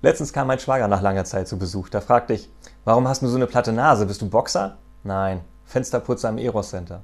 Letztens kam mein Schwager nach langer Zeit zu Besuch. Da fragte ich, warum hast du so eine platte Nase? Bist du Boxer? Nein, Fensterputzer im Eros Center.